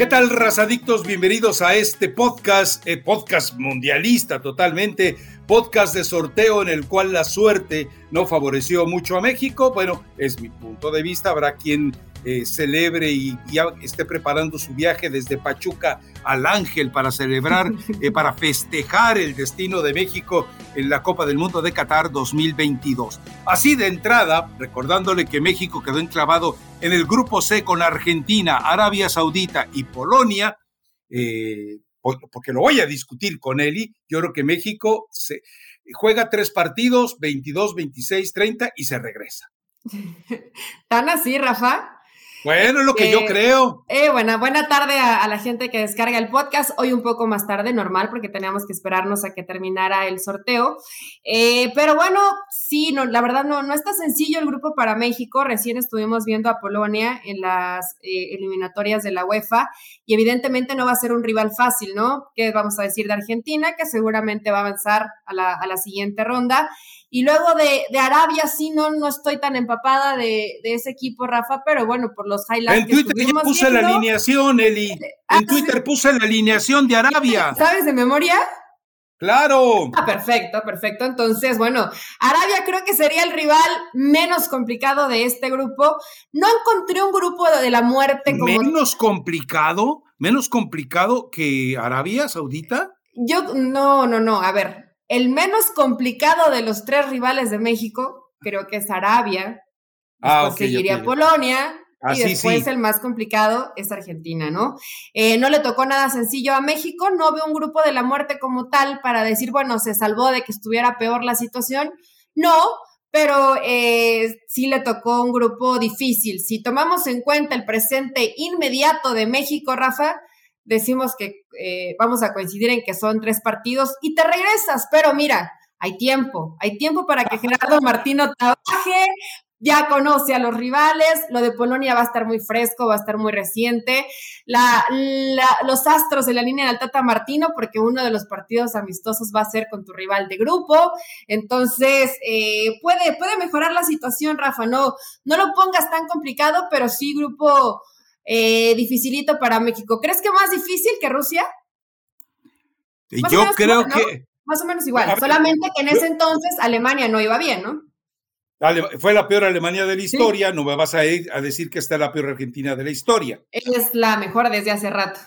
¿Qué tal, razadictos? Bienvenidos a este podcast, eh, podcast mundialista totalmente, podcast de sorteo en el cual la suerte no favoreció mucho a México. Bueno, es mi punto de vista. Habrá quien eh, celebre y ya esté preparando su viaje desde Pachuca al Ángel para celebrar, eh, para festejar el destino de México en la Copa del Mundo de Qatar 2022. Así de entrada, recordándole que México quedó enclavado en el grupo C con Argentina, Arabia Saudita y Polonia, eh, porque lo voy a discutir con Eli, yo creo que México se, juega tres partidos, 22, 26, 30 y se regresa. ¿Tan así, Rafa? Bueno, es lo que yo creo. Eh, buena, buena tarde a, la gente que descarga el podcast. Hoy un poco más tarde, normal, porque teníamos que esperarnos a que terminara el sorteo. Eh, pero bueno, sí, no, la verdad no, no está sencillo el grupo para México. Recién estuvimos viendo a Polonia en las eh, eliminatorias de la UEFA y evidentemente no va a ser un rival fácil, ¿no? ¿Qué vamos a decir de Argentina? Que seguramente va a avanzar a la, a la siguiente ronda. Y luego de, de, Arabia, sí, no, no estoy tan empapada de, de, ese equipo, Rafa, pero bueno, por los highlights. En Twitter ya puse la alineación, Eli. Ah, en Twitter puse la alineación de Arabia. ¿Sabes de memoria? Claro. Ah, perfecto, perfecto. Entonces, bueno, Arabia creo que sería el rival menos complicado de este grupo. No encontré un grupo de la muerte como. ¿Menos complicado? ¿Menos complicado que Arabia Saudita? Yo, no, no, no. A ver, el menos complicado de los tres rivales de México, creo que es Arabia. Ah, seguiría Polonia. y después el más complicado es Argentina, ¿no? Eh, no le tocó nada sencillo a México, no veo un grupo de la muerte como tal para decir, bueno, se salvó de que estuviera peor la situación. No, pero eh, sí le tocó un grupo difícil. Si tomamos en cuenta el presente inmediato de México, Rafa, decimos que eh, vamos a coincidir en que son tres partidos y te regresas, pero mira, hay tiempo, hay tiempo para que Gerardo Martino trabaje, ya conoce a los rivales, lo de Polonia va a estar muy fresco, va a estar muy reciente, la, los astros de la línea del Tata Martino, porque uno de los partidos amistosos va a ser con tu rival de grupo, entonces eh, puede, puede mejorar la situación, Rafa, no, no lo pongas tan complicado, pero sí grupo eh, dificilito para México. ¿Crees que más difícil que Rusia? Yo creo que... Más o menos igual, solamente que en ese entonces Alemania no iba bien, ¿no? Fue la peor Alemania de la historia, no me vas a ir a decir que está la peor Argentina de la historia. Es la mejor desde hace rato.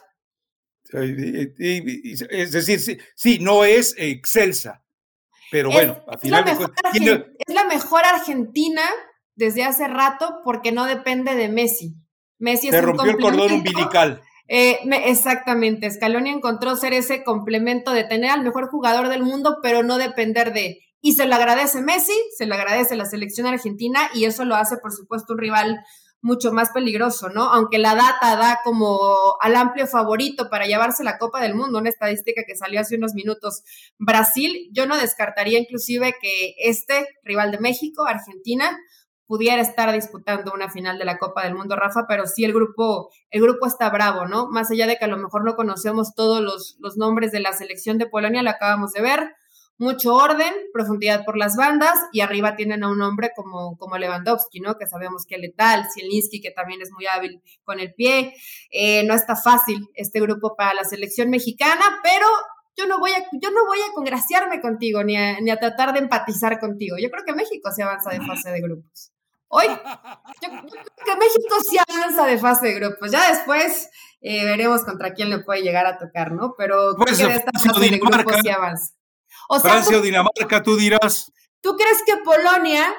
Es decir, sí, no es excelsa, pero bueno, al final es la mejor Argentina desde hace rato porque no depende de Messi. Messi Se rompió el cordón umbilical. Eh, exactamente, Scaloni encontró ser ese complemento de tener al mejor jugador del mundo, pero no depender de. Y se lo agradece Messi, se lo agradece la selección argentina y eso lo hace, por supuesto, un rival mucho más peligroso, ¿no? Aunque la data da como al amplio favorito para llevarse la Copa del Mundo, una estadística que salió hace unos minutos, Brasil, yo no descartaría inclusive que este rival de México, Argentina, pudiera estar disputando una final de la Copa del Mundo, Rafa, pero sí el grupo, el grupo está bravo, ¿no? Más allá de que a lo mejor no conocemos todos los, los nombres de la selección de Polonia, la acabamos de ver, mucho orden, profundidad por las bandas y arriba tienen a un hombre como, como Lewandowski, ¿no? Que sabemos que es letal, Zielinski, que también es muy hábil con el pie. Eh, no está fácil este grupo para la selección mexicana, pero yo no voy a, yo no voy a congraciarme contigo ni a, ni a tratar de empatizar contigo. Yo creo que México se avanza de fase de grupos. Hoy, yo, creo que México sí avanza de fase de grupos. Ya después eh, veremos contra quién le puede llegar a tocar, ¿no? Pero pues, que esta fase de grupos sí avanza. O sea, Francia o Dinamarca, tú dirás. ¿Tú crees que Polonia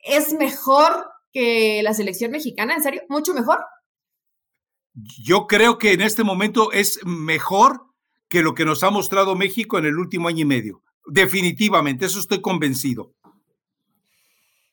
es mejor que la selección mexicana? ¿En serio? ¿Mucho mejor? Yo creo que en este momento es mejor que lo que nos ha mostrado México en el último año y medio. Definitivamente, eso estoy convencido.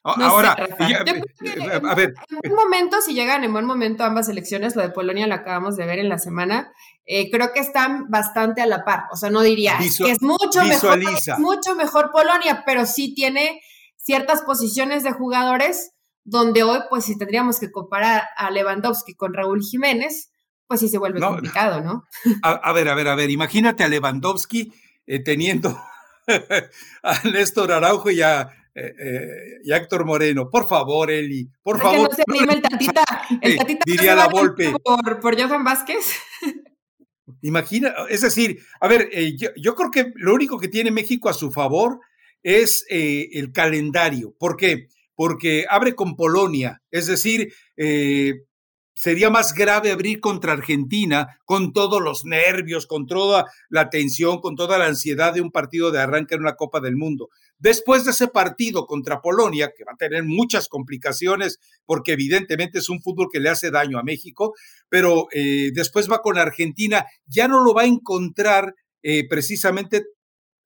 Ahora, a ver. En buen momento, si llegan en buen momento ambas elecciones, lo de Polonia lo acabamos de ver en la semana, eh, creo que están bastante a la par. O sea, no diría que es mucho mejor, mucho mejor Polonia, pero sí tiene ciertas posiciones de jugadores donde hoy, pues, si tendríamos que comparar a Lewandowski con Raúl Jiménez, pues sí se vuelve complicado, ¿no? A, ver, a ver, a ver, imagínate a Lewandowski eh, teniendo a Néstor Araujo y a eh, eh, y Héctor Moreno. Por favor, Eli, por favor. Que no se el tatita. El tatita diría la golpe. Por, por Johan Vázquez. Imagina, es decir, a ver, yo, yo, creo que lo único que tiene México a su favor es el calendario. ¿Por qué? Porque abre con Polonia, es decir, sería más grave abrir contra Argentina con todos los nervios, con toda la tensión, con toda la ansiedad de un partido de arranque en una Copa del Mundo. Después de ese partido contra Polonia, que va a tener muchas complicaciones porque evidentemente es un fútbol que le hace daño a México, pero eh, después va con Argentina, ya no lo va a encontrar eh, precisamente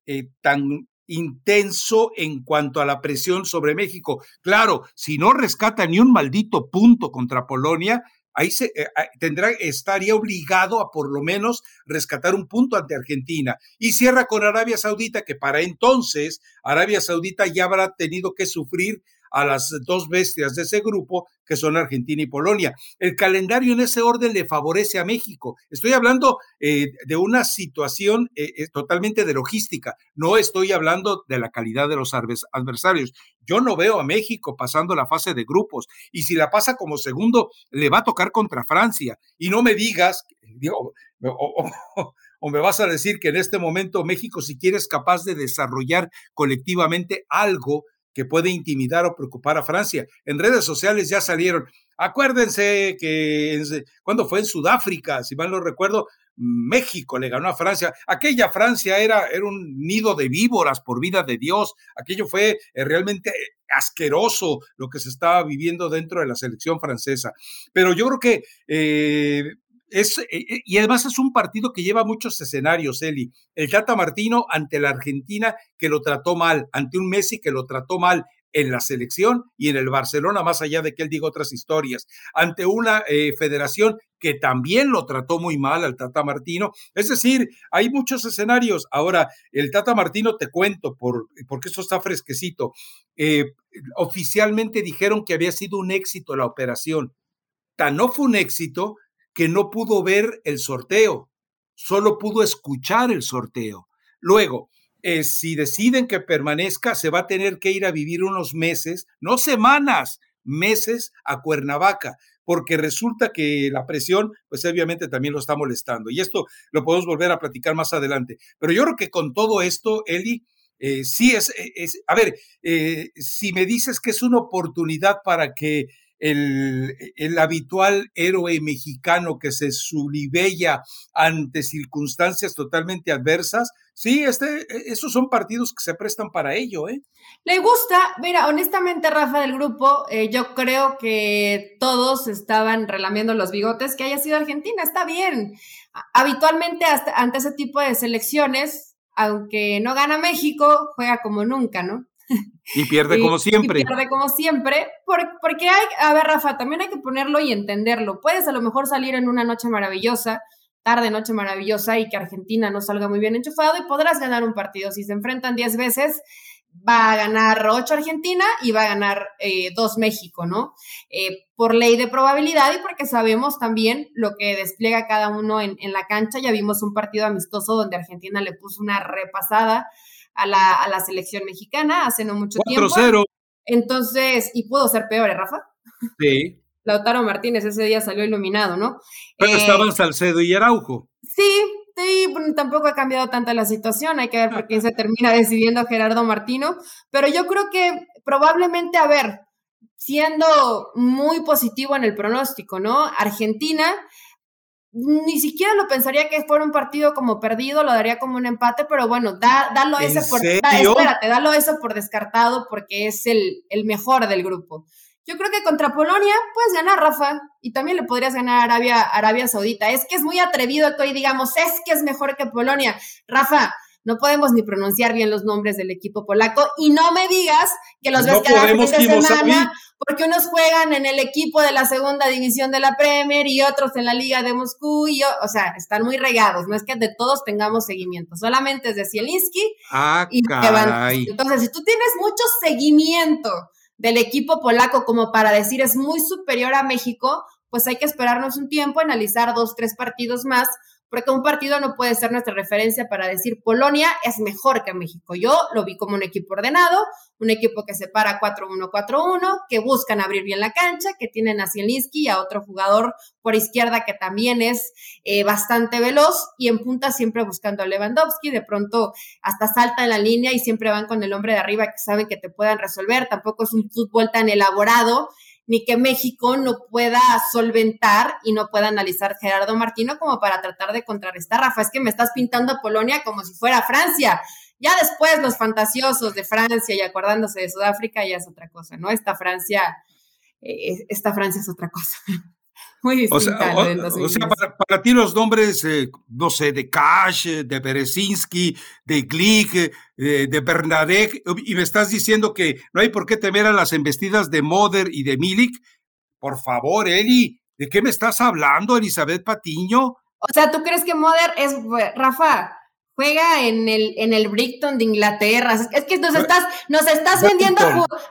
eh, tan intenso en cuanto a la presión sobre México. Claro, si no rescata ni un maldito punto contra Polonia, ahí se, eh, tendrá, estaría obligado a por lo menos rescatar un punto ante Argentina. Y cierra con Arabia Saudita, que para entonces Arabia Saudita ya habrá tenido que sufrir a las dos bestias de ese grupo, que son Argentina y Polonia. El calendario en ese orden le favorece a México. Estoy hablando eh, de una situación eh, eh, totalmente de logística, no estoy hablando de la calidad de los adversarios. Yo no veo a México pasando la fase de grupos y si la pasa como segundo, le va a tocar contra Francia. Y no me digas, o me vas a decir que en este momento México, si quiere, es capaz de desarrollar colectivamente algo que puede intimidar o preocupar a Francia. En redes sociales ya salieron. Acuérdense que cuando fue en Sudáfrica, si mal no recuerdo, México le ganó a Francia. Aquella Francia era, era un nido de víboras por vida de Dios. Aquello fue eh, realmente asqueroso lo que se estaba viviendo dentro de la selección francesa. Pero yo creo que eh, es, eh, eh, y además es un partido que lleva muchos escenarios, Eli. El Tata Martino ante la Argentina que lo trató mal, ante un Messi que lo trató mal en la selección y en el Barcelona, más allá de que él diga otras historias, ante una eh, federación que también lo trató muy mal al Tata Martino. Es decir, hay muchos escenarios. Ahora, el Tata Martino, te cuento, por, porque esto está fresquecito, oficialmente dijeron que había sido un éxito la operación. Tan no fue un éxito que no pudo ver el sorteo, solo pudo escuchar el sorteo. Luego, eh, si deciden que permanezca, se va a tener que ir a vivir unos meses, no semanas, meses a Cuernavaca, porque resulta que la presión, pues obviamente también lo está molestando. Y esto lo podemos volver a platicar más adelante. Pero yo creo que con todo esto, Eli, eh, sí es, es, a ver, eh, si me dices que es una oportunidad para que el, habitual héroe mexicano que se sulibella ante circunstancias totalmente adversas. Sí, este, e, esos son partidos que se prestan para ello, ¿eh? Le gusta, mira, honestamente, Rafa del grupo, eh, yo creo que todos estaban relamiendo los bigotes que haya sido Argentina, está bien. Habitualmente hasta, ante ese tipo de selecciones, aunque no gana México, juega como nunca, ¿no? Y pierde como siempre. Y pierde como siempre, porque hay, a ver, Rafa, también hay que ponerlo y entenderlo. Puedes a lo mejor salir en una noche maravillosa, tarde, noche maravillosa, y que Argentina no salga muy bien enchufado y podrás ganar un partido. Si se enfrentan 10 veces, va a ganar 8 Argentina y va a ganar eh, 2 México, ¿no? Eh, por ley de probabilidad y porque sabemos también lo que despliega cada uno en, en la cancha. Ya vimos un partido amistoso donde Argentina le puso una repasada a la, a la selección mexicana hace no mucho tiempo. 4-0. Entonces, y pudo ser peor, ¿eh, Rafa? Sí. Lautaro Martínez ese día salió iluminado, ¿no? Pero eh, estaban Salcedo y Araujo. Sí, sí, tampoco ha cambiado tanto la situación, hay que ver por quién se termina decidiendo Gerardo Martino, pero yo creo que probablemente, a ver, siendo muy positivo en el pronóstico, ¿no? Argentina ni siquiera lo pensaría que fuera un partido como perdido, lo daría como un empate, pero bueno, da, dalo ese por espérate, dalo eso por descartado porque es el, el mejor del grupo. Yo creo que contra Polonia puedes ganar, Rafa, y también le podrías ganar a Arabia, Arabia Saudita. Es que es muy atrevido que hoy digamos, es que es mejor que Polonia. Rafa, no podemos ni pronunciar bien los nombres del equipo polaco y no me digas que los ves cada fin de semana porque unos juegan en el equipo de la segunda división de la Premier y otros en la Liga de Moscú y o sea, están muy regados, no es que de todos tengamos seguimiento, solamente es de Zielinski ah, y Entonces, si tú tienes mucho seguimiento del equipo polaco como para decir es muy superior a México, pues hay que esperarnos un tiempo, analizar dos, tres partidos más porque un partido no puede ser nuestra referencia para decir Polonia es mejor que México. Yo lo vi como un equipo ordenado, un equipo que se para 4-1-4-1, que buscan abrir bien la cancha, que tienen a Zielinski y a otro jugador por izquierda que también es eh, bastante veloz y en punta siempre buscando a Lewandowski, de pronto hasta salta en la línea y siempre van con el hombre de arriba que saben que te puedan resolver, tampoco es un fútbol tan elaborado ni que México no pueda solventar y no pueda analizar Gerardo Martino como para tratar de contrarrestar. Rafa, es que me estás pintando a Polonia como si fuera Francia. Ya después los fantasiosos de Francia y acordándose de Sudáfrica ya es otra cosa, ¿no? Esta Francia, eh, esta Francia es otra cosa. Muy distinta. O sea, para, ti los nombres, eh, no sé, de Cash, de Berezinski, de Glick, eh, de Bernadette, y me estás diciendo que no hay por qué temer a las embestidas de Moder y de Milik. Por favor, Eli, ¿de qué me estás hablando, Elizabeth Patiño? O sea, ¿tú crees que Moder es, Rafa, juega en el, en el Brighton de Inglaterra. Es que nos estás, nos estás vendiendo,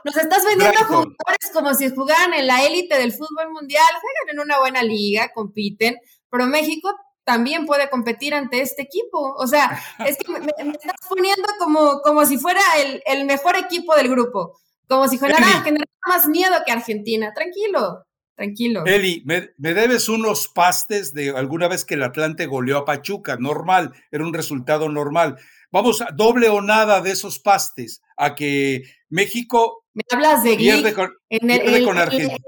nos estás vendiendo jugadores como si jugaran en la élite del fútbol mundial, juegan en una buena liga, compiten, pero México también puede competir ante este equipo. O sea, es que me, estás poniendo como, como si fuera el, el mejor equipo del grupo, como si fuera más miedo que Argentina. Tranquilo tranquilo. Eli, me, debes unos pastes de alguna vez que el Atlante goleó a Pachuca, normal, era un resultado normal. Vamos, a doble o nada de esos pastes, a que México me hablas de pierde con, en, en,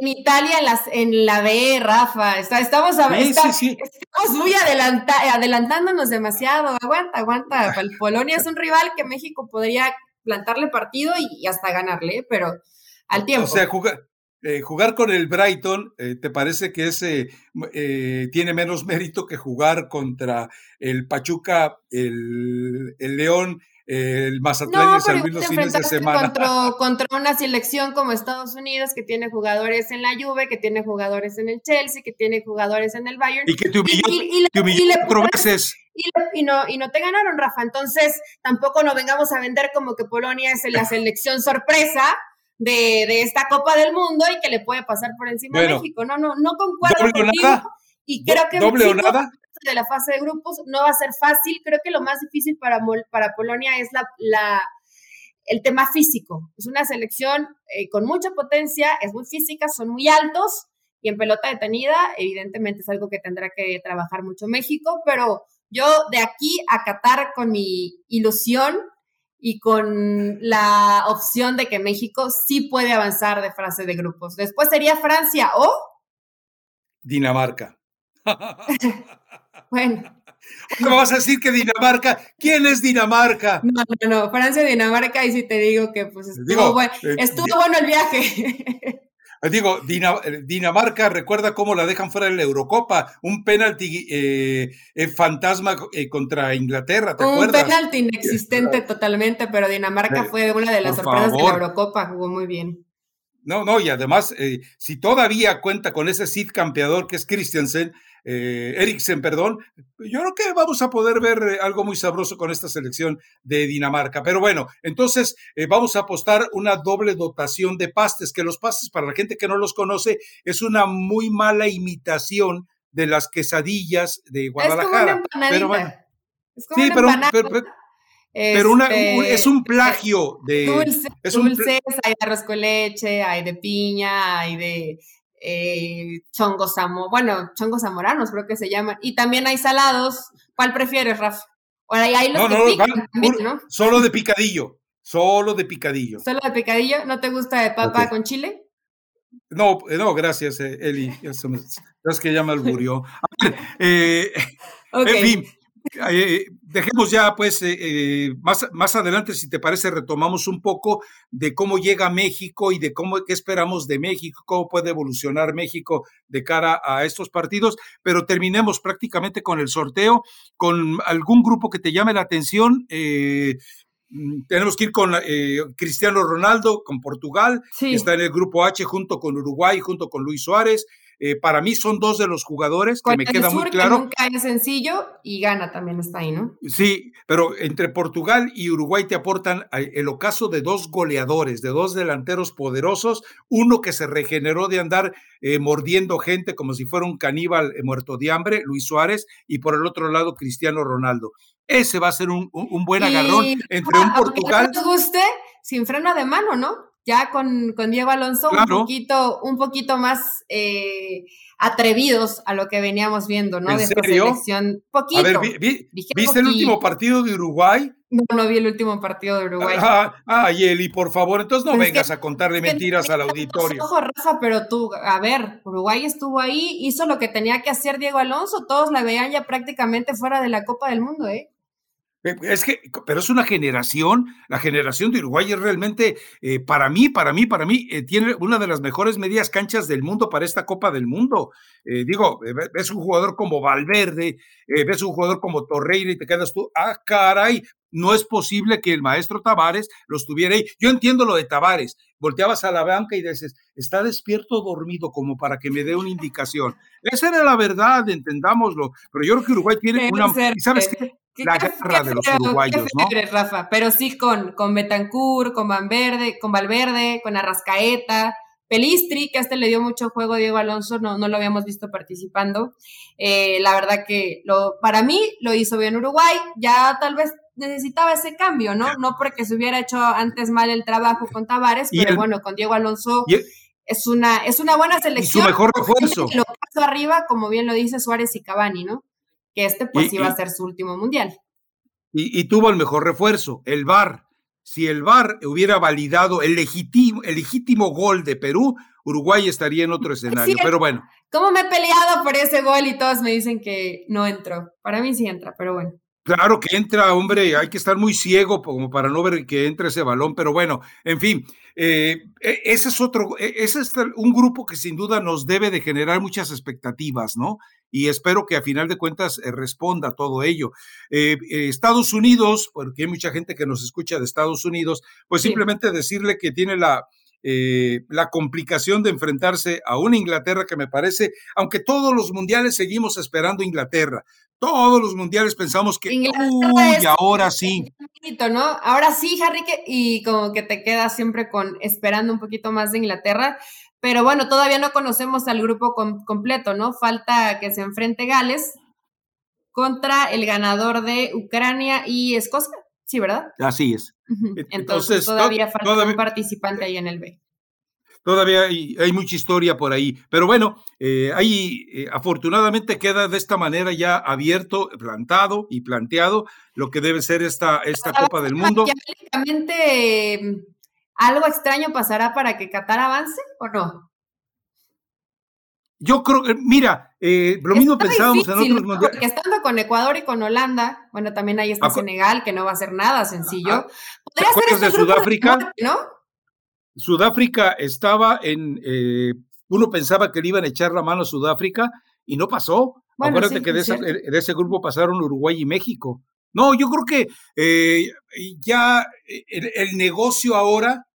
Italia en, las, en la B, Rafa. estamos, estamos muy adelantándonos demasiado. Aguanta, aguanta. Polonia es un rival que México podría plantarle partido y, hasta ganarle, pero al tiempo. O sea, jugar, eh, jugar con el Brighton, eh, ¿te parece que ese eh, tiene menos mérito que jugar contra el Pachuca, el, León, el Mazatlán y San Luis los fines de semana? Contra, contra, una selección como Estados Unidos que tiene jugadores en la Juve, que tiene jugadores en el Chelsea, que tiene jugadores en el Bayern. Y que te humilló, y, cuatro veces. Y, no, y no te ganaron, Rafa. Entonces, tampoco nos vengamos a vender como que Polonia es la selección sorpresa de, esta Copa del Mundo y que le puede pasar por encima a México. No, no, no concuerdo contigo. Y creo que doble o nada. de la fase de grupos no va a ser fácil. Creo que lo más difícil para, para Polonia es la, la, el tema físico. Es una selección eh, con mucha potencia, es muy física, son muy altos y en pelota detenida, evidentemente es algo que tendrá que trabajar mucho México, pero yo de aquí a Qatar con mi ilusión y con la opción de que México sí puede avanzar de fase de grupos. Después sería Francia o Dinamarca. bueno. ¿Cómo vas a decir que Dinamarca? ¿Quién es Dinamarca? No, no, no, Francia, Dinamarca, y si te digo que pues estuvo, bueno, eh, estuvo bueno el viaje. Digo, eh, Dinamarca, recuerda cómo la dejan fuera de la Eurocopa, un penalti eh, fantasma eh, contra Inglaterra, ¿te un penalti inexistente totalmente, pero Dinamarca fue una de las sorpresas de la Eurocopa, jugó muy bien. No, no, y además, si todavía cuenta con ese Cid campeador que es Christiansen, eh, Eriksen, perdón, yo creo que vamos a poder ver eh, algo muy sabroso con esta selección de Dinamarca. Pero bueno, entonces eh, vamos a apostar una doble dotación de pastes, que los pastes, para la gente que no los conoce, es una muy mala imitación de las quesadillas de Guadalajara. pero bueno, sí, pero, pero, este, es un plagio de... es dulces, hay de arroz con leche, hay de piña, hay de eh, chongos bueno, chongos zamoranos creo que se llaman, y también hay salados. ¿Cuál prefieres, Rafa? hay los no, Solo de picadillo, solo de picadillo. ¿Solo de picadillo? ¿No te gusta de papa con chile? No, eh, no, gracias, eh, Eli. Es que ya me alburió. eh, En fin, eh, dejemos ya, pues, eh, eh, más, más adelante, si te parece, retomamos un poco de cómo llega México y de cómo, qué esperamos de México, cómo puede evolucionar México de cara a estos partidos, pero terminemos prácticamente con el sorteo, con algún grupo que te llame la atención. Mm, tenemos que ir con Cristiano Ronaldo, con Portugal, que está en el grupo H junto con Uruguay, junto con Luis Suárez. Eh, para mí son dos de los jugadores que me queda muy claro. Que nunca es sencillo y gana también está ahí, ¿no? Sí, pero entre Portugal y Uruguay te aportan el ocaso de dos goleadores, de dos delanteros poderosos, uno que se regeneró de andar eh, mordiendo gente como si fuera un caníbal eh, muerto de hambre, Luis Suárez, y por el otro lado Cristiano Ronaldo. Ese va a ser un, buen agarrón entre un Portugal. Guste, sin freno de mano, ¿no? Ya con, con Diego Alonso un poquito, un poquito más eh, atrevidos a lo que veníamos viendo, ¿no? de esta selección. Poquito. A ver, ¿viste el último partido de Uruguay? No, no vi el último partido de Uruguay. Ah, ah Yeli, por favor, entonces no vengas a contarle mentiras al auditorio. Ojo, Rafa, pero tú, a ver, Uruguay estuvo ahí, hizo lo que tenía que hacer Diego Alonso, todos la veían ya prácticamente fuera de la Copa del Mundo, ¿eh? Eh, es que, pero es una generación, la generación de Uruguay es realmente, eh, para mí, para mí, para mí, eh, tiene una de las mejores medias canchas del mundo para esta Copa del Mundo. digo, ves un jugador como Valverde, ves un jugador como Torreira y te quedas tú, ah, caray, no es posible que el maestro Tavares los tuviera ahí. Yo entiendo lo de Tavares, volteabas a la banca y dices, está despierto o dormido como para que me dé una indicación. Esa era la verdad, entendámoslo, pero yo creo que Uruguay tiene una... ¿Sabes qué? la guerra de los uruguayos, ¿no? Rafa, pero sí con, con Betancourt, con Valverde, con Valverde, con Arrascaeta, Pelistri, que a este le dio mucho juego Diego Alonso, no, no lo habíamos visto participando. Eh, la verdad que lo, para mí lo hizo bien Uruguay, ya tal vez necesitaba ese cambio, ¿no? No porque se hubiera hecho antes mal el trabajo con Tavares, pero bueno, con Diego Alonso es, una, es una buena selección. Y su mejor refuerzo. Lo paso arriba, como bien lo dice Suárez y Cavani, ¿no? que este pues iba a ser su último mundial. Y, tuvo el mejor refuerzo, el VAR. Si el VAR hubiera validado el legítimo, el legítimo gol de Perú, Uruguay estaría en otro escenario. pero bueno. ¿Cómo me he peleado por ese gol y todos me dicen que no entró? Para mí sí entra, pero bueno. Claro que entra, hombre, hay que estar muy ciego como para no ver que entre ese balón, pero bueno, en fin, eh, e, ese es otro, e, ese es un grupo que sin duda nos debe de generar muchas expectativas, ¿no? Y espero que a final de cuentas eh, responda a todo ello. Eh, Estados Unidos, porque hay mucha gente que nos escucha de Estados Unidos, pues simplemente decirle que tiene la, la complicación de enfrentarse a una Inglaterra que me parece, aunque todos los mundiales seguimos esperando Inglaterra, todos los mundiales pensamos que, uy, ahora sí. ¿no? Ahora sí, Harry, y como que te quedas siempre con esperando un poquito más de Inglaterra, pero bueno, todavía no conocemos al grupo completo, ¿no? Falta que se enfrente Gales contra el ganador de Ucrania y Escocia, ¿sí, verdad? Así es. Entonces, todavía falta un participante ahí en el B todavía hay, mucha historia por ahí. Pero bueno, eh, ahí eh, afortunadamente queda de esta manera ya abierto, plantado y planteado lo que debe ser esta, esta Copa del Mundo. Em, ¿Algo extraño pasará para que Qatar avance o no? Yo creo, que, mira, eh, lo mismo pensábamos en otros mundiales. Porque estando con Ecuador y con Holanda, bueno, también ahí está Senegal, que no va a ser nada sencillo. Ah, ¿Podría ser este de Sudáfrica? ¿no? Sudáfrica estaba en, eh, uno pensaba que le iban a echar la mano a Sudáfrica y no pasó. Acuérdate que de, ese, grupo pasaron Uruguay y México. No, yo creo que eh, ya el, negocio ahora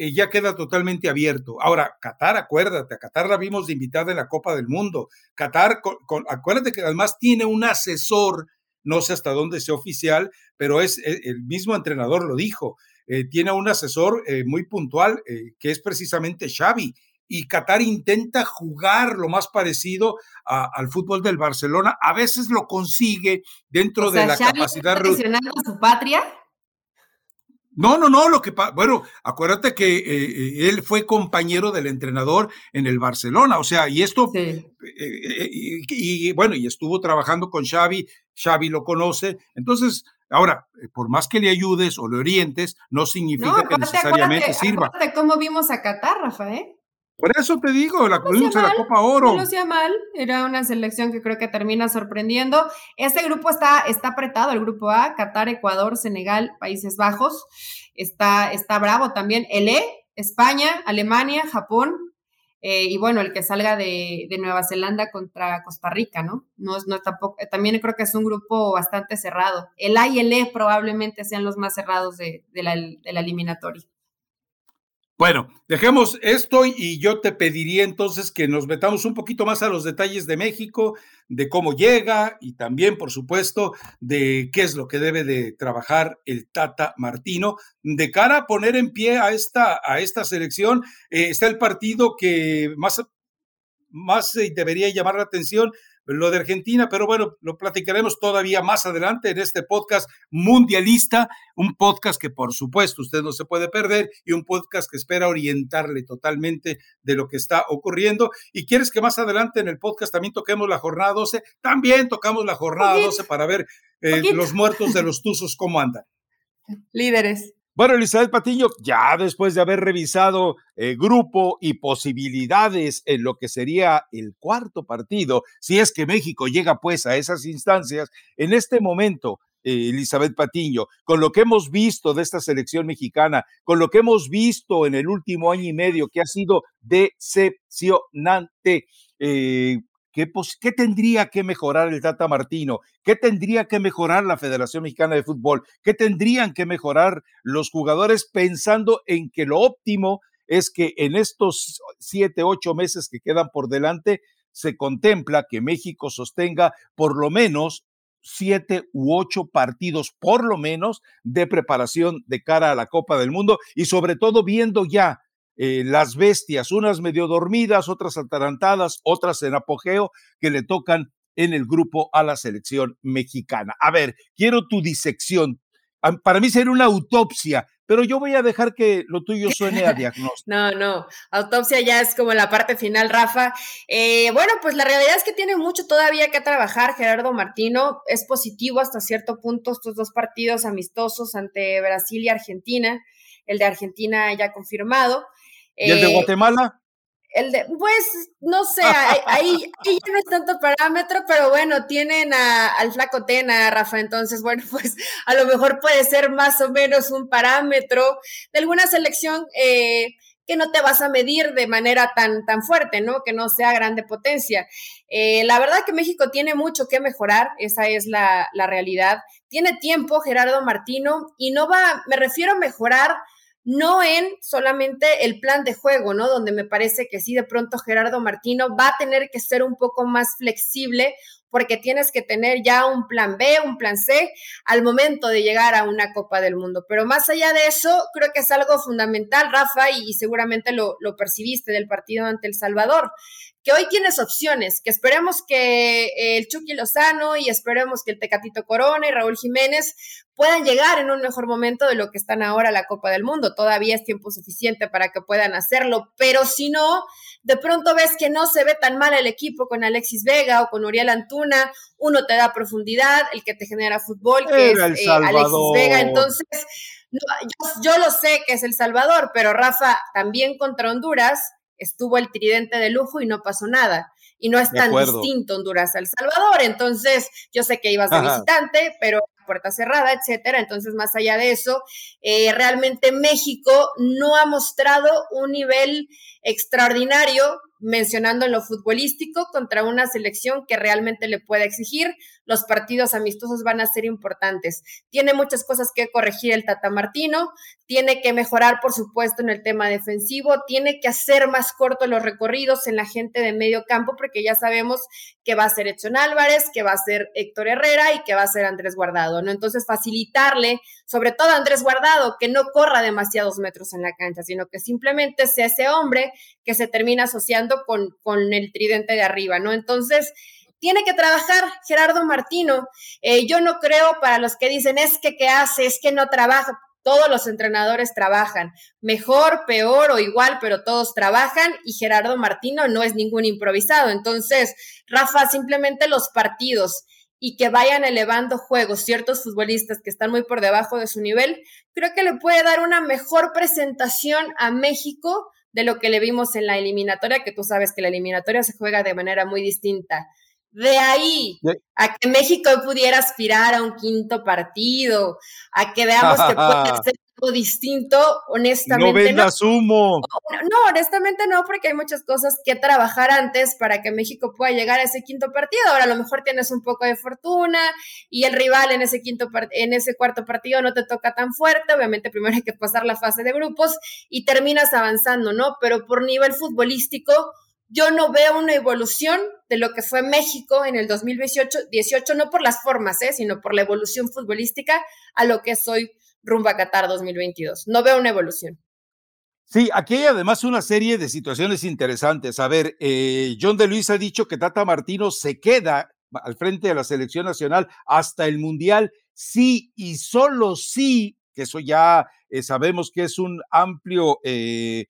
eh, ya queda totalmente abierto. Ahora, Qatar, acuérdate, a Qatar la vimos de invitada en la Copa del Mundo. Qatar, acuérdate que además tiene un asesor, no sé hasta dónde sea oficial, pero es el mismo entrenador lo dijo. Eh, tiene un asesor eh, muy puntual, eh, que es precisamente Xavi. Y Qatar intenta jugar lo más parecido al fútbol del Barcelona. A veces lo consigue dentro de la Xavi capacidad. ¿Está a su patria? No, no, no, lo que bueno, acuérdate que él fue compañero del entrenador en el Barcelona, o sea, y esto, y, bueno, y estuvo trabajando con Xavi, Xavi lo conoce, entonces Ahora, eh, por más que le ayudes o le orientes, no significa que necesariamente sirva. Acuérdate cómo vimos a Qatar, Rafa, ¿eh? Por eso te digo, la no vimos la Copa Oro. No hacía mal, era una selección que creo que termina sorprendiendo. Este grupo está, está apretado, el grupo A, Qatar, Ecuador, Senegal, Países Bajos. Está, está bravo también. El E, España, Alemania, Japón, eh, y bueno, el que salga de, Nueva Zelanda contra Costa Rica, ¿no? No, no tampoco, también creo que es un grupo bastante cerrado. El A y el E probablemente sean los más cerrados de, la, eliminatoria. Bueno, dejemos esto y yo te pediría entonces que nos metamos un poquito más a los detalles de México, de cómo llega y también, por supuesto, de qué es lo que debe de trabajar el Tata Martino de cara a poner en pie a esta, a esta selección. Eh, está el partido que más, más eh, debería llamar la atención, lo de Argentina, pero bueno, lo platicaremos todavía más adelante en este podcast mundialista, un podcast que por supuesto usted no se puede perder y un podcast que espera orientarle totalmente de lo que está ocurriendo. Y quieres que más adelante en el podcast también toquemos la jornada 12, también tocamos la jornada 12 para ver eh, los muertos de los Tuzos cómo andan. Líderes. Bueno, Elizabeth Patiño, ya después de haber revisado eh, grupo y posibilidades en lo que sería el cuarto partido, si es que México llega pues a esas instancias, en este momento, eh, Elizabeth Patiño, con lo que hemos visto de esta selección mexicana, con lo que hemos visto en el último año y medio, que ha sido decepcionante, eh, ¿Qué, ¿Qué, tendría que mejorar el Tata Martino? ¿Qué tendría que mejorar la Federación Mexicana de Fútbol? ¿Qué tendrían que mejorar los jugadores pensando en que lo óptimo es que en estos siete, ocho meses que quedan por delante se contempla que México sostenga por lo menos siete u ocho partidos, por lo menos, de preparación de cara a la Copa del Mundo y sobre todo viendo ya eh, las bestias, unas medio dormidas, otras atarantadas, otras en apogeo, que le tocan en el grupo a la selección mexicana. A ver, quiero tu disección. Para mí sería una autopsia, pero yo voy a dejar que lo tuyo suene a diagnóstico. No, no, autopsia ya es como la parte final, Rafa. Eh, bueno, pues la realidad es que tiene mucho todavía que trabajar Gerardo Martino. Es positivo hasta cierto punto estos dos partidos amistosos ante Brasil y Argentina. El de Argentina ya confirmado. ¿Y el de eh, Guatemala? El de, pues, no sé, ahí, ya no es tanto parámetro, pero bueno, tienen al flaco Tena, Rafa, entonces, bueno, pues a lo mejor puede ser más o menos un parámetro de alguna selección eh, que no te vas a medir de manera tan, tan fuerte, ¿no? Que no sea grande potencia. Eh, la verdad que México tiene mucho que mejorar, esa es la, la realidad. Tiene tiempo Gerardo Martino y no va, me refiero a mejorar no en solamente el plan de juego, ¿no? Donde me parece que sí, de pronto Gerardo Martino va a tener que ser un poco más flexible porque tienes que tener ya un plan B, un plan C al momento de llegar a una Copa del Mundo. Pero más allá de eso, creo que es algo fundamental, Rafa, y, seguramente lo, lo percibiste del partido ante El Salvador que hoy tienes opciones, que esperemos que el Chucky Lozano y esperemos que el Tecatito Corona y Raúl Jiménez puedan llegar en un mejor momento de lo que están ahora la Copa del Mundo. Todavía es tiempo suficiente para que puedan hacerlo, pero si no, de pronto ves que no se ve tan mal el equipo con Alexis Vega o con Uriel Antuna, uno te da profundidad, el que te genera fútbol, que es eh, Alexis Vega, entonces... yo, yo lo sé que es El Salvador, pero Rafa, también contra Honduras, estuvo el tridente de lujo y no pasó nada. Y no es tan distinto Honduras a El Salvador. Entonces, yo sé que ibas de visitante, pero puerta cerrada, etcétera. Entonces, más allá de eso, eh, realmente México no ha mostrado un nivel extraordinario mencionando en lo futbolístico contra una selección que realmente le puede exigir. Los partidos amistosos van a ser importantes. Tiene muchas cosas que corregir el Tata Martino, tiene que mejorar, por supuesto, en el tema defensivo, tiene que hacer más cortos los recorridos en la gente de medio campo, porque ya sabemos que va a ser Edson Álvarez, que va a ser Héctor Herrera y que va a ser Andrés Guardado, ¿no? Entonces, facilitarle, sobre todo a Andrés Guardado, que no corra demasiados metros en la cancha, sino que simplemente sea ese hombre que se termina asociando con, con el tridente de arriba, ¿no? Entonces, tiene que trabajar Gerardo Martino. Eh, yo no creo para los que dicen es que qué hace, es que no trabaja. Todos los entrenadores trabajan, mejor, peor o igual, pero todos trabajan y Gerardo Martino no es ningún improvisado. Entonces, Rafa, simplemente los partidos y que vayan elevando juegos ciertos futbolistas que están muy por debajo de su nivel, creo que le puede dar una mejor presentación a México de lo que le vimos en la eliminatoria, que tú sabes que la eliminatoria se juega de manera muy distinta. De ahí a que México pudiera aspirar a un quinto partido, a que veamos que puede ser algo distinto, honestamente. No vendas humo. No, honestamente no, porque hay muchas cosas que trabajar antes para que México pueda llegar a ese quinto partido. Ahora a lo mejor tienes un poco de fortuna y el rival en ese quinto en ese cuarto partido no te toca tan fuerte. Obviamente primero hay que pasar la fase de grupos y terminas avanzando, ¿no? Pero por nivel futbolístico, yo no veo una evolución de lo que fue México en el 2018, 18, no por las formas, ¿eh? sino por la evolución futbolística a lo que es hoy rumbo a Qatar 2022. No veo una evolución. Sí, aquí hay además una serie de situaciones interesantes. A ver, eh, John de Luis ha dicho que Tata Martino se queda al frente de la selección nacional hasta el Mundial, sí y solo sí, que eso ya eh, sabemos que es un amplio, eh,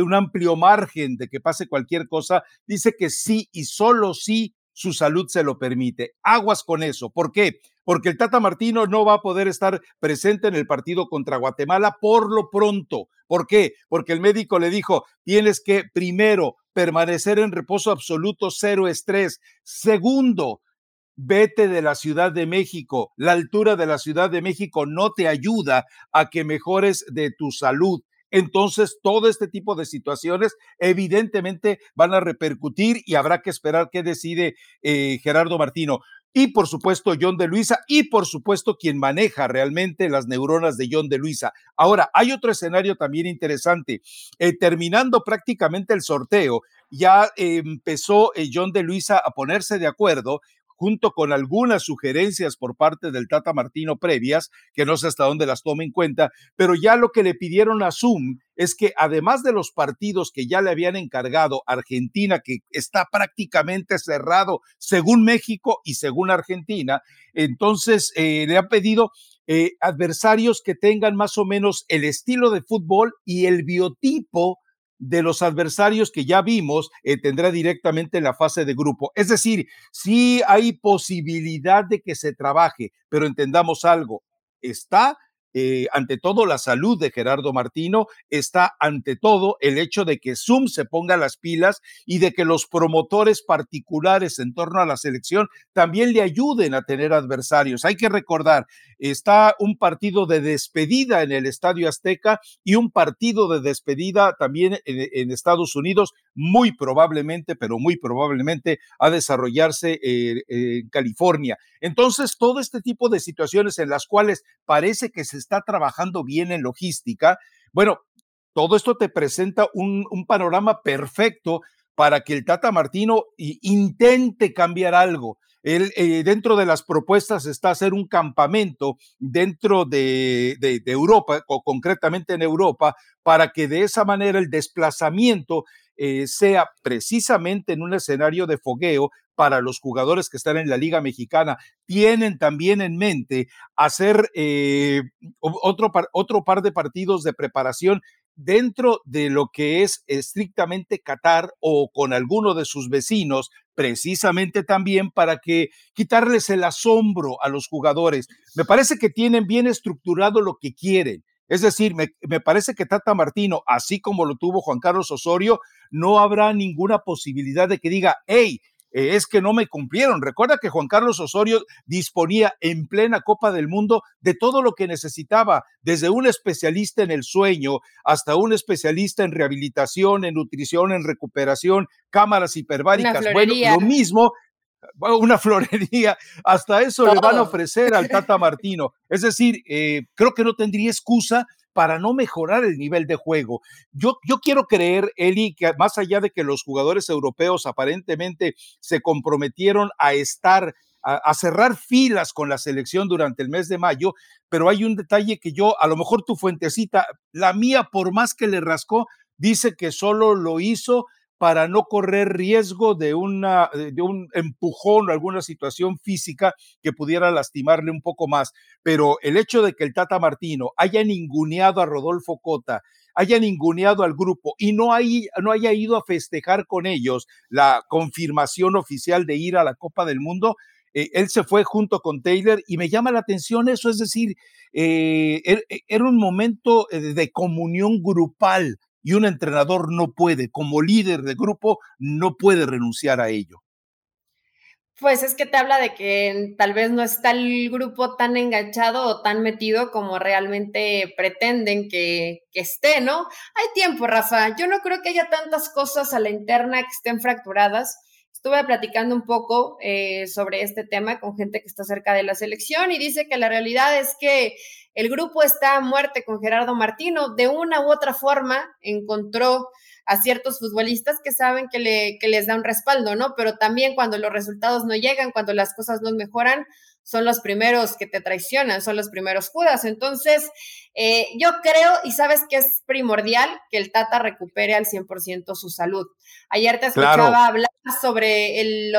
un amplio margen de que pase cualquier cosa, dice que sí y solo sí su salud se lo permite. Aguas con eso. ¿Por qué? Porque el Tata Martino no va a poder estar presente en el partido contra Guatemala por lo pronto. ¿Por qué? Porque el médico le dijo, tienes que primero permanecer en reposo absoluto, cero estrés. Segundo, vete de la Ciudad de México. La altura de la Ciudad de México no te ayuda a que mejores de tu salud. Entonces, todo este tipo de situaciones evidentemente van a repercutir y habrá que esperar qué decide eh, Gerardo Martino. Y por supuesto, John de Luisa, y por supuesto, quien maneja realmente las neuronas de John de Luisa. Ahora, hay otro escenario también interesante. Eh, terminando prácticamente el sorteo, ya empezó eh, John de Luisa a ponerse de acuerdo junto con algunas sugerencias por parte del Tata Martino previas, que no sé hasta dónde las tome en cuenta, pero ya lo que le pidieron a Zoom es que además de los partidos que ya le habían encargado Argentina, que está prácticamente cerrado según México y según Argentina, entonces eh, le ha pedido eh, adversarios que tengan más o menos el estilo de fútbol y el biotipo de los adversarios que ya vimos eh, tendrá directamente la fase de grupo. Es decir, sí hay posibilidad de que se trabaje, pero entendamos algo, está eh, ante todo la salud de Gerardo Martino, está ante todo el hecho de que Zoom se ponga las pilas y de que los promotores particulares en torno a la selección también le ayuden a tener adversarios. Hay que recordar, está un partido de despedida en el Estadio Azteca y un partido de despedida también en, Estados Unidos, muy probablemente, pero muy probablemente a desarrollarse eh, en California. Entonces, todo este tipo de situaciones en las cuales parece que se está trabajando bien en logística, bueno, todo esto te presenta un, panorama perfecto para que el Tata Martino intente cambiar algo. Él, eh, dentro de las propuestas está hacer un campamento dentro de, Europa, o concretamente en Europa, para que de esa manera el desplazamiento eh, sea precisamente en un escenario de fogueo para los jugadores que están en la Liga Mexicana. Tienen también en mente hacer eh, otro, otro par de partidos de preparación dentro de lo que es estrictamente Qatar o con alguno de sus vecinos, precisamente también para que quitarles el asombro a los jugadores. Me parece que tienen bien estructurado lo que quieren. Es decir, me, me, parece que Tata Martino, así como lo tuvo Juan Carlos Osorio, no habrá ninguna posibilidad de que diga, hey, eh, es que no me cumplieron. Recuerda que Juan Carlos Osorio disponía en plena Copa del Mundo de todo lo que necesitaba, desde un especialista en el sueño hasta un especialista en rehabilitación, en nutrición, en recuperación, cámaras hiperbáricas. Bueno, lo mismo una florería, hasta eso le van a ofrecer al Tata Martino. Es decir, eh, creo que no tendría excusa para no mejorar el nivel de juego. Yo, yo quiero creer, Eli, que más allá de que los jugadores europeos aparentemente se comprometieron a estar a, cerrar filas con la selección durante el mes de mayo, pero hay un detalle que yo, a lo mejor tu fuentecita, la mía, por más que le rascó, dice que solo lo hizo para no correr riesgo de, una, de un empujón o alguna situación física que pudiera lastimarle un poco más. Pero el hecho de que el Tata Martino haya ninguneado a Rodolfo Cota, haya ninguneado al grupo y no, haya ido a festejar con ellos la confirmación oficial de ir a la Copa del Mundo, eh, él se fue junto con Taylor y me llama la atención eso, es decir, eh, er, era un momento eh, de comunión grupal y un entrenador no puede, como líder de grupo, no puede renunciar a ello. Pues es que te habla de que tal vez no está el grupo tan enganchado o tan metido como realmente pretenden que, esté, ¿no? Hay tiempo, Rafa. Yo no creo que haya tantas cosas a la interna que estén fracturadas. Estuve platicando un poco eh, sobre este tema con gente que está cerca de la selección y dice que la realidad es que el grupo está a muerte con Gerardo Martino. De una u otra forma encontró a ciertos futbolistas que saben que, le, que les da un respaldo, ¿no? Pero también cuando los resultados no llegan, cuando las cosas no mejoran, son los primeros que te traicionan, son los primeros Judas. Entonces, eh, yo creo, y sabes que es primordial, que el Tata recupere al 100% su salud. Ayer te escuchaba hablar sobre el,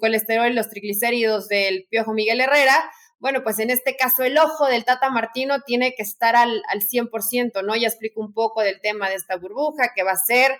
colesterol y los triglicéridos del Piojo Miguel Herrera bueno, pues en este caso el ojo del Tata Martino tiene que estar al, al 100%, ¿no? Ya explico un poco del tema de esta burbuja, que va a ser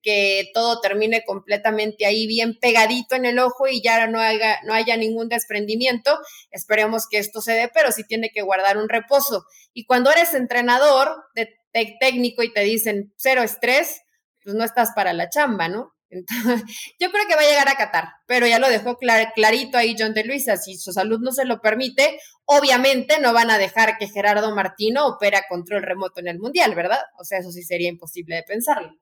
que todo termine completamente ahí bien pegadito en el ojo y ya no, haga, no haya ningún desprendimiento. Esperemos que esto se dé, pero sí tiene que guardar un reposo. Y cuando eres entrenador de, técnico y te dicen cero estrés, pues no estás para la chamba, ¿no? yo creo que va a llegar a Qatar, pero ya lo dejó clarito ahí John de Luisa, si su salud no se lo permite, obviamente no van a dejar que Gerardo Martino opera control remoto en el Mundial, ¿verdad? O sea, eso sí sería imposible de pensarlo.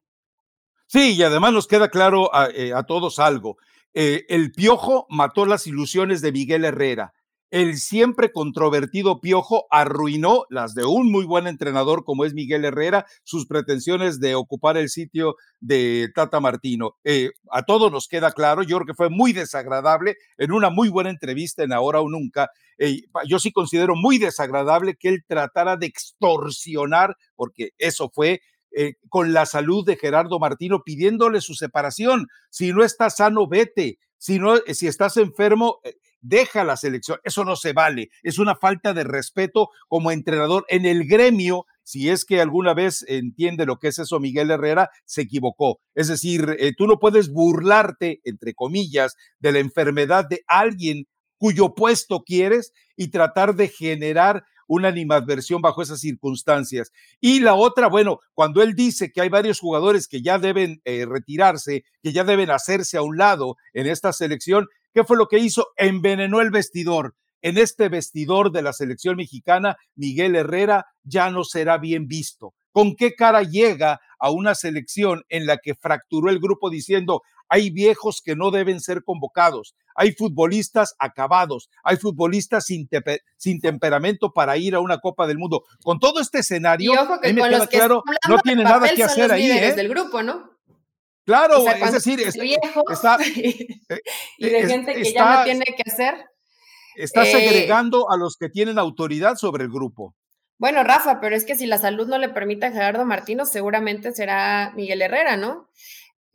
Sí, y además nos queda claro a, eh, todos algo. Eh, el piojo mató las ilusiones de Miguel Herrera el siempre controvertido Piojo arruinó las de un muy buen entrenador como es Miguel Herrera, sus pretensiones de ocupar el sitio de Tata Martino. Eh, a todos nos queda claro, yo creo que fue muy desagradable en una muy buena entrevista en Ahora o Nunca. Eh, yo sí considero muy desagradable que él tratara de extorsionar, porque eso fue eh, con la salud de Gerardo Martino, pidiéndole su separación. Si no estás sano, vete. Si, no, si estás enfermo, deja la selección. Eso no se vale. Es una falta de respeto como entrenador en el gremio. Si es que alguna vez entiende lo que es eso Miguel Herrera, se equivocó. Es decir, eh, tú no puedes burlarte, entre comillas, de la enfermedad de alguien cuyo puesto quieres y tratar de generar una animadversión bajo esas circunstancias. Y la otra, bueno, cuando él dice que hay varios jugadores que ya deben eh, retirarse, que ya deben hacerse a un lado en esta selección, ¿Qué fue lo que hizo? Envenenó el vestidor. En este vestidor de la selección mexicana, Miguel Herrera ya no será bien visto. ¿Con qué cara llega a una selección en la que fracturó el grupo diciendo hay viejos que no deben ser convocados, hay futbolistas acabados, hay futbolistas sin, temperamento para ir a una Copa del Mundo? Con todo este escenario, claro, no tiene nada que hacer ahí. ¿eh? del grupo, ¿no? Claro, es decir, está, eh, y de gente que ya no tiene que hacer. Está eh, segregando a los que tienen autoridad sobre el grupo. Bueno, Rafa, pero es que si la salud no le permite a Gerardo Martino, seguramente será Miguel Herrera, ¿no?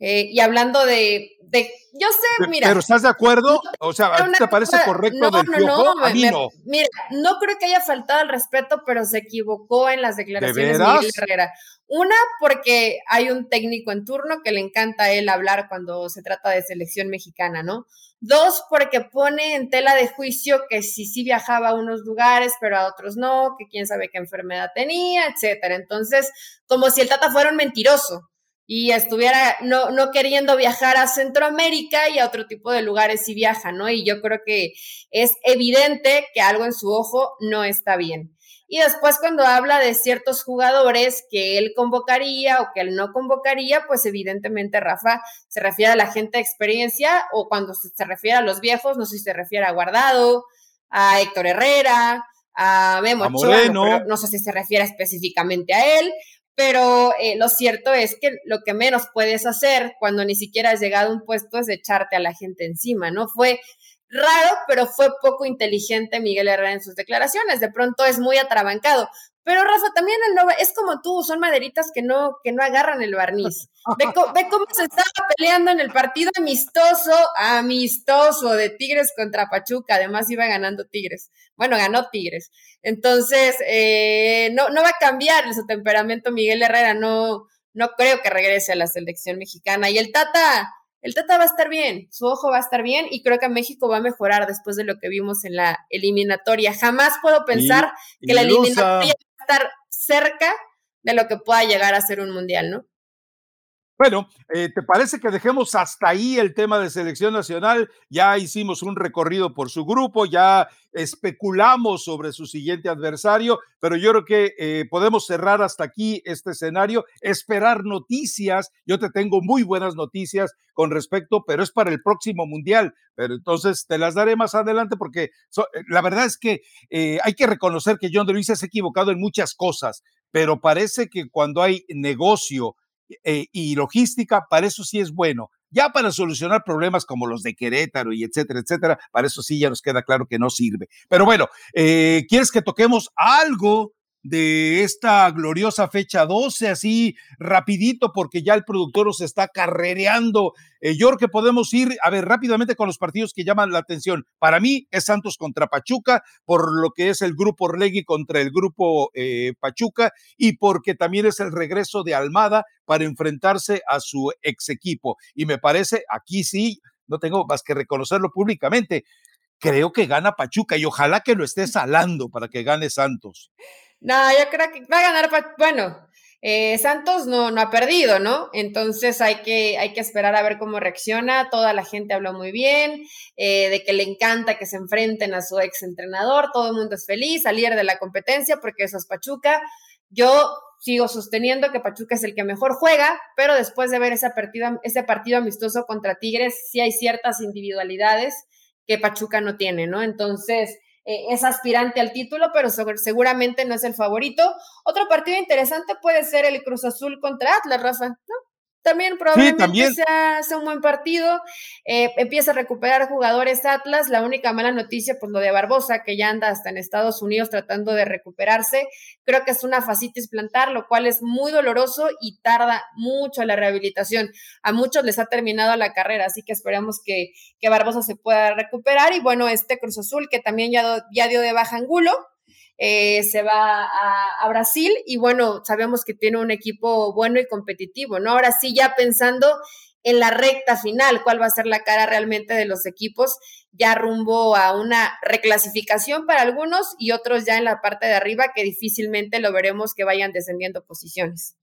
Eh, y hablando de, de, yo sé, mira. Pero ¿estás de acuerdo? O sea, ¿a ti te parece correcto del no, no, a mí no. Mira, no creo que haya faltado el respeto, pero se equivocó en las declaraciones de Miguel Herrera. Una, porque hay un técnico en turno que le encanta a él hablar cuando se trata de selección mexicana, ¿no? Dos, porque pone en tela de juicio que si sí viajaba a unos lugares, pero a otros no, que quién sabe qué enfermedad tenía, etcétera. Entonces, como si el Tata fuera un mentiroso y estuviera no, no queriendo viajar a Centroamérica y a otro tipo de lugares si viaja, ¿no? Y yo creo que es evidente que algo en su ojo no está bien. Y después cuando habla de ciertos jugadores que él convocaría o que él no convocaría, pues evidentemente Rafa se refiere a la gente de experiencia o cuando se refiere a los viejos, no sé si se refiere a Guardado, a Héctor Herrera, a Memo Moreno. no sé si se refiere específicamente a él, pero eh, lo cierto es que lo que menos puedes hacer cuando ni siquiera has llegado a un puesto es echarte a la gente encima, ¿no? Fue raro, pero fue poco inteligente Miguel Herrera en sus declaraciones. De pronto es muy atrabancado. Pero Rafa, también el Nova es como tú, son maderitas que no, que no agarran el barniz. Ve, cómo se estaba peleando en el partido amistoso, amistoso de Tigres contra Pachuca. Además iba ganando Tigres. Bueno, ganó Tigres. Entonces, eh, no, no va a cambiar su temperamento Miguel Herrera. No, no creo que regrese a la selección mexicana. Y el Tata, el Tata va a estar bien, su ojo va a estar bien y creo que México va a mejorar después de lo que vimos en la eliminatoria. Jamás puedo pensar que la eliminatoria va a estar cerca de lo que pueda llegar a ser un mundial, ¿no? Bueno, eh, ¿te parece que dejemos hasta ahí el tema de selección nacional? Ya hicimos un recorrido por su grupo, ya especulamos sobre su siguiente adversario, pero yo creo que eh, podemos cerrar hasta aquí este escenario, esperar noticias. Yo te tengo muy buenas noticias con respecto, pero es para el próximo mundial. Pero entonces te las daré más adelante porque eh, la verdad es que hay que reconocer que John de Luis se ha equivocado en muchas cosas, pero parece que cuando hay negocio, eh, y logística, para eso sí es bueno. Ya para solucionar problemas como los de Querétaro y etcétera, etcétera, para eso sí ya nos queda claro que no sirve. Pero bueno, eh, ¿quieres que toquemos algo de esta gloriosa fecha 12, así rapidito, porque ya el productor nos está carrereando. Eh, yo creo que podemos ir, a ver, rápidamente con los partidos que llaman la atención. Para mí es Santos contra Pachuca, por lo que es el grupo Orlegui contra el grupo eh, Pachuca, y porque también es el regreso de Almada para enfrentarse a su ex equipo. Y me parece, aquí sí, no tengo más que reconocerlo públicamente, creo que gana Pachuca y ojalá que lo esté salando para que gane Santos. No, yo creo que va a ganar, bueno, eh, Santos no, no ha perdido, ¿no? Entonces hay que, hay que esperar a ver cómo reacciona. Toda la gente habló muy bien, eh, de que le encanta que se enfrenten a su ex entrenador. Todo el mundo es feliz, salir de la competencia porque eso es Pachuca. Yo sigo sosteniendo que Pachuca es el que mejor juega, pero después de ver esa partida, ese partido amistoso contra Tigres, sí hay ciertas individualidades que Pachuca no tiene, ¿no? Entonces, eh, es aspirante al título, pero seguramente no es el favorito. Otro partido interesante puede ser el Cruz Azul contra Atlas, Rafa, ¿no? También probablemente Sea, un buen partido. Eh, empieza a recuperar jugadores Atlas. La única mala noticia, pues lo de Barbosa, que ya anda hasta en Estados Unidos tratando de recuperarse. Creo que es una fascitis plantar, lo cual es muy doloroso y tarda mucho la rehabilitación. A muchos les ha terminado la carrera, así que esperamos que, que Barbosa se pueda recuperar. Y bueno, este Cruz Azul, que también ya, ya dio de baja Angulo, eh, se va a, Brasil y bueno, sabemos que tiene un equipo bueno y competitivo, ¿no? Ahora sí, ya pensando en la recta final, cuál va a ser la cara realmente de los equipos, ya rumbo a una reclasificación para algunos y otros ya en la parte de arriba que difícilmente lo veremos que vayan descendiendo posiciones.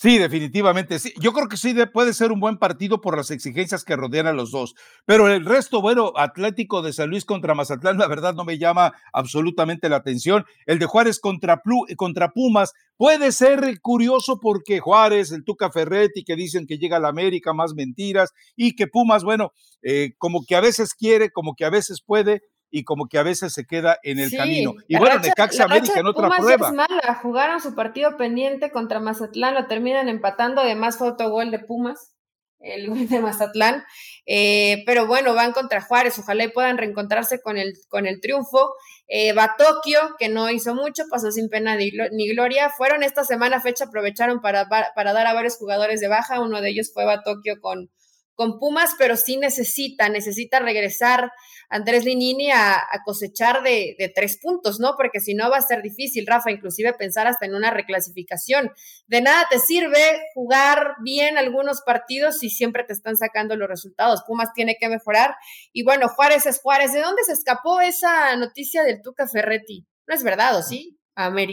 Sí, definitivamente. Sí. Yo creo que sí puede ser un buen partido por las exigencias que rodean a los dos. Pero el resto, bueno, Atlético de San Luis contra Mazatlán, la verdad no me llama absolutamente la atención. El de Juárez contra, contra Pumas puede ser curioso porque Juárez, el Tuca Ferretti, que dicen que llega a la América, más mentiras, y que Pumas, bueno, eh, como que a veces quiere, como que a veces puede y como que a veces se queda en el camino. Y bueno, Necaxa América en otra prueba. Es mala. Jugaron su partido pendiente contra Mazatlán, lo terminan empatando, además fue autogol de Pumas, el gol de Mazatlán. Eh, pero bueno, van contra Juárez, ojalá y puedan reencontrarse con el, con el triunfo. Eh, va Tokio, que no hizo mucho, pasó sin pena ni, gloria. Fueron esta semana fecha, aprovecharon para, para dar a varios jugadores de baja. Uno de ellos fue Va Tokio con, con Pumas, pero sí necesita, necesita regresar Andrés Linini a, cosechar de, tres puntos, ¿no? Porque si no va a ser difícil, Rafa, inclusive pensar hasta en una reclasificación. De nada te sirve jugar bien algunos partidos si siempre te están sacando los resultados. Pumas tiene que mejorar. Y bueno, Juárez es Juárez. ¿De dónde se escapó esa noticia del Tuca Ferretti? No es verdad, ¿o sí?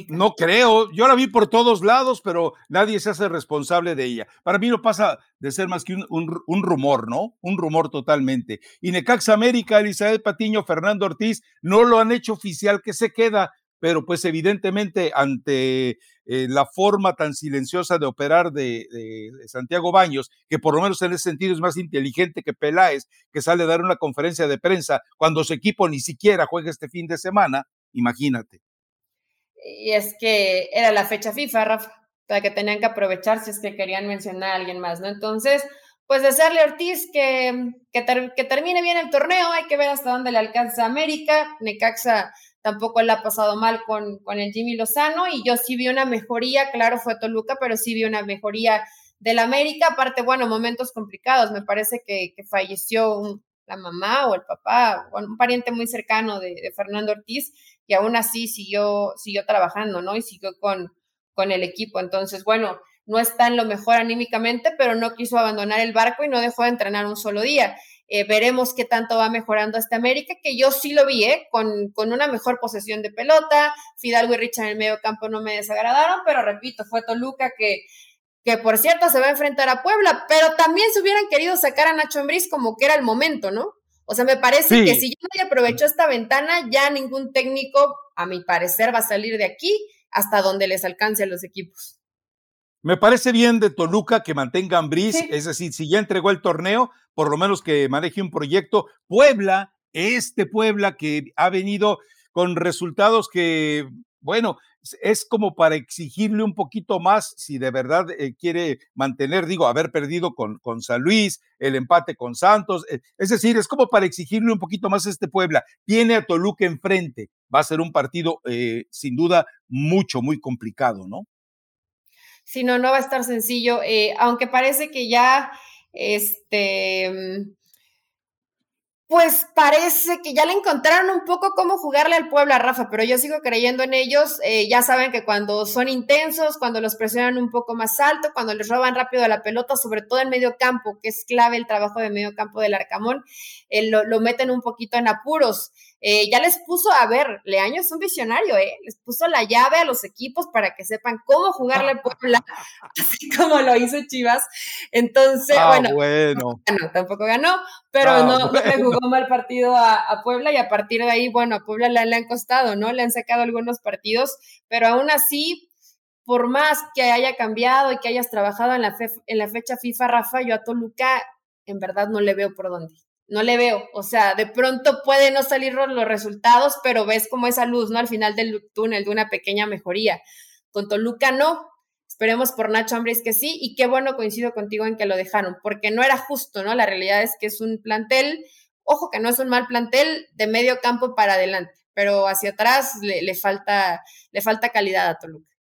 No creo, yo la vi por todos lados, pero nadie se hace responsable de ella. Para mí no pasa de ser más que un, rumor, ¿no? Un rumor totalmente. Y Necaxa América, Elizabeth Patiño, Fernando Ortiz, no lo han hecho oficial que se queda, pero pues evidentemente ante eh, la forma tan silenciosa de operar de, de, Santiago Baños, que por lo menos en ese sentido es más inteligente que Peláez, que sale a dar una conferencia de prensa cuando su equipo ni siquiera juega este fin de semana, imagínate y es que era la fecha FIFA, Rafa, para que tenían que aprovechar si es que querían mencionar a alguien más, ¿no? Entonces, pues desearle a Ortiz que, que, termine bien el torneo, hay que ver hasta dónde le alcanza América, Necaxa tampoco le ha pasado mal con, con el Jimmy Lozano. Y yo sí vi una mejoría, claro, fue Toluca, pero sí vi una mejoría del América, aparte, bueno, momentos complicados, me parece que, que falleció la mamá o el papá, o un pariente muy cercano de Fernando Ortiz, y aún así siguió, siguió trabajando, ¿no? Y siguió con, con el equipo. Entonces, bueno, no está en lo mejor anímicamente, pero no quiso abandonar el barco y no dejó de entrenar un solo día. Eh, veremos qué tanto va mejorando este América, que yo sí lo vi, ¿eh? con, con, una mejor posesión de pelota. Fidalgo y Richard en el medio campo no me desagradaron, pero repito, fue Toluca que que por cierto se va a enfrentar a Puebla, pero también se hubieran querido sacar a Nacho Ambriz como que era el momento, ¿no? O sea, me parece que si ya nadie aprovechó esta ventana, ya ningún técnico, a mi parecer, va a salir de aquí hasta donde les alcance a los equipos. Me parece bien de Toluca que mantenga Ambriz, es decir, si ya entregó el torneo, por lo menos que maneje un proyecto. Puebla, este Puebla que ha venido con resultados que, bueno, es como para exigirle un poquito más si de verdad eh, quiere mantener, digo, haber perdido con, con San Luis, el empate con Santos, eh, es decir, es como para exigirle un poquito más a este Puebla. Tiene a Toluca enfrente, va a ser un partido eh, sin duda mucho, muy complicado, ¿no? Sí, no, no va a estar sencillo, aunque parece que ya, este, mm, pues parece que ya le encontraron un poco cómo jugarle al pueblo a Rafa, pero yo sigo creyendo en ellos. Eh, ya saben que cuando son intensos, cuando los presionan un poco más alto, cuando les roban rápido la pelota, sobre todo en medio campo, que es clave el trabajo de medio campo del Arcamón, eh, lo, lo, meten un poquito en apuros. Eh, ya les puso, a ver, Leaño es un visionario, ¿eh? Les puso la llave a los equipos para que sepan cómo jugarle a Puebla, así como lo hizo Chivas. Entonces, ah, bueno, bueno. tampoco ganó, pero ah, no, le jugó mal partido a, Puebla y a partir de ahí, bueno, a Puebla le, han costado, ¿no? Le han sacado algunos partidos, pero aún así, por más que haya cambiado y que hayas trabajado en la, en la fecha FIFA, Rafa, yo a Toluca en verdad no le veo por dónde no le veo. O sea, de pronto puede no salir los resultados, pero ves como esa luz, ¿no? Al final del túnel de una pequeña mejoría. Con Toluca no. Esperemos por Nacho Ambris que sí. Y qué bueno coincido contigo en que lo dejaron, porque no era justo, ¿no? La realidad es que es un plantel, ojo que no es un mal plantel de medio campo para adelante, pero hacia atrás le, le falta, le falta calidad a Toluca.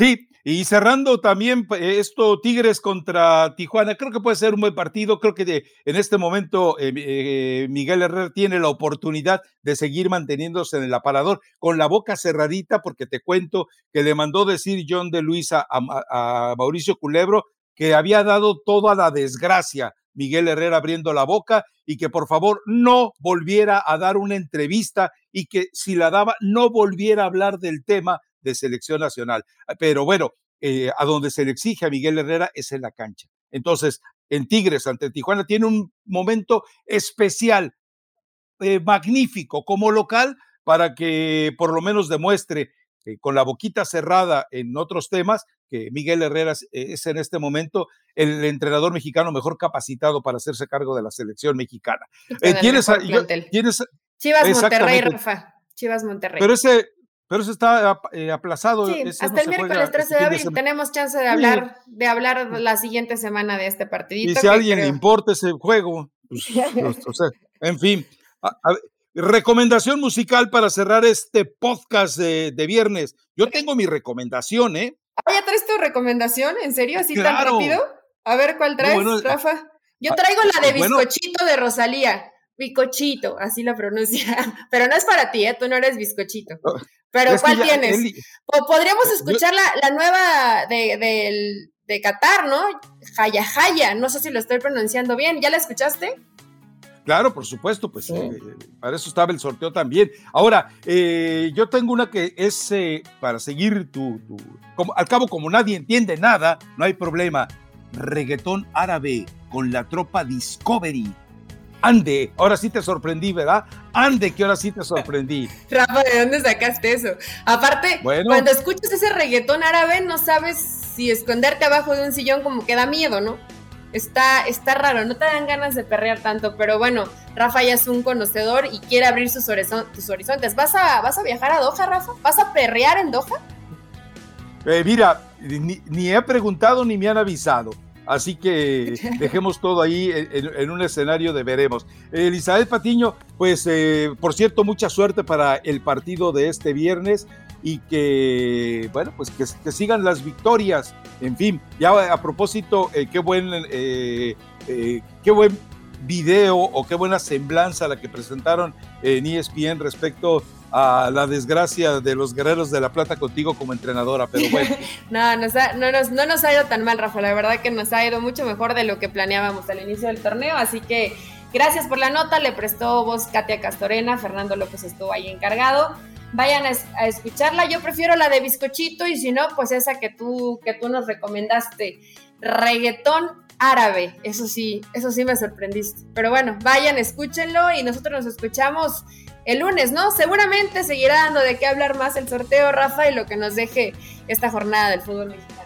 Sí, y cerrando también esto, Tigres contra Tijuana, creo que puede ser un buen partido. Creo que en este momento eh, eh, Miguel Herrera tiene la oportunidad de seguir manteniéndose en el aparador con la boca cerradita, porque te cuento que le mandó decir John de Luisa a, Mauricio Culebro que había dado toda la desgracia Miguel Herrera abriendo la boca y que por favor no volviera a dar una entrevista y que si la daba no volviera a hablar del tema de selección nacional. Ah, pero bueno, eh, a donde se le exige a Miguel Herrera es en la cancha. Entonces, en Tigres ante Tijuana tiene un momento especial, eh, magnífico como local para que por lo menos demuestre eh, con la boquita cerrada en otros temas que Miguel Herrera es, en este momento el entrenador mexicano mejor capacitado para hacerse cargo de la selección mexicana. ¿tienes, ¿tienes, Chivas Monterrey, Rafa. Chivas Monterrey. Pero ese, pero eso está eh, aplazado. Sí, hasta el miércoles 13 de abril tenemos chance de hablar, de hablar la siguiente semana de este partidito. Y si a alguien le importa ese juego, pues, en fin. recomendación musical para cerrar este podcast de, viernes. Yo tengo mi recomendación, ¿eh? Ah, ¿ya traes tu recomendación? ¿En serio? ¿Así tan rápido? A ver, ¿cuál traes, Rafa? Yo traigo la de bizcochito de Rosalía. Bicochito, así lo pronuncia. Pero no es para ti, ¿eh? Tú no eres bizcochito. Pero ¿cuál tienes? podríamos escuchar la, nueva de, de, Qatar, ¿no? Jaya, no sé si lo estoy pronunciando bien. ¿Ya la escuchaste? Claro, por supuesto, pues eh, para eso estaba el sorteo también. Ahora, eh, yo tengo una que es eh, para seguir tu, como, al cabo como nadie entiende nada, no hay problema. Reggaetón árabe con la tropa Discovery Ande, ahora sí te sorprendí, ¿verdad? Ande, que ahora sí te sorprendí. Rafa, ¿de dónde sacaste eso? Aparte, cuando escuchas ese reggaetón árabe, no sabes si esconderte abajo de un sillón como que da miedo, ¿no? Está, está raro, no te dan ganas de perrear tanto, pero bueno, Rafa ya es un conocedor y quiere abrir sus, horizontes. ¿Vas a, ¿Vas a viajar a Doha, Rafa? ¿Vas a perrear en Doha? Eh, mira, ni he preguntado ni me han avisado. Así que dejemos todo ahí en, un escenario de veremos. Elizabeth Patiño, pues eh, por cierto, mucha suerte para el partido de este viernes y que, bueno, pues que, sigan las victorias. En fin, ya a propósito, eh, qué buen, eh, qué buen video o qué buena semblanza la que presentaron en ESPN respecto a la desgracia de los guerreros de la plata contigo como entrenadora, pero bueno. no, no, nos, no nos ha ido tan mal, Rafa, la verdad que nos ha ido mucho mejor de lo que planeábamos al inicio del torneo, así que gracias por la nota, le prestó voz Katia Castorena, Fernando López estuvo ahí encargado. vayan a, escucharla. Yo prefiero la de bizcochito y si no, pues esa que tú, que tú nos recomendaste, reggaetón árabe. Eso sí, eso sí me sorprendiste. Pero bueno, vayan, escúchenlo y nosotros nos escuchamos el lunes, ¿no? Seguramente seguirá dando de qué hablar más el sorteo, Rafa, y lo que nos deje esta jornada del fútbol mexicano.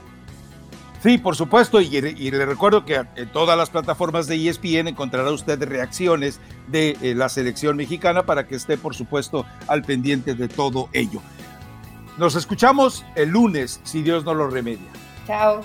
Sí, por supuesto, y, le recuerdo que en todas las plataformas de ESPN encontrará usted reacciones de eh, la selección mexicana para que esté, por supuesto, al pendiente de todo ello. Nos escuchamos el lunes, si Dios no lo remedia. Chao.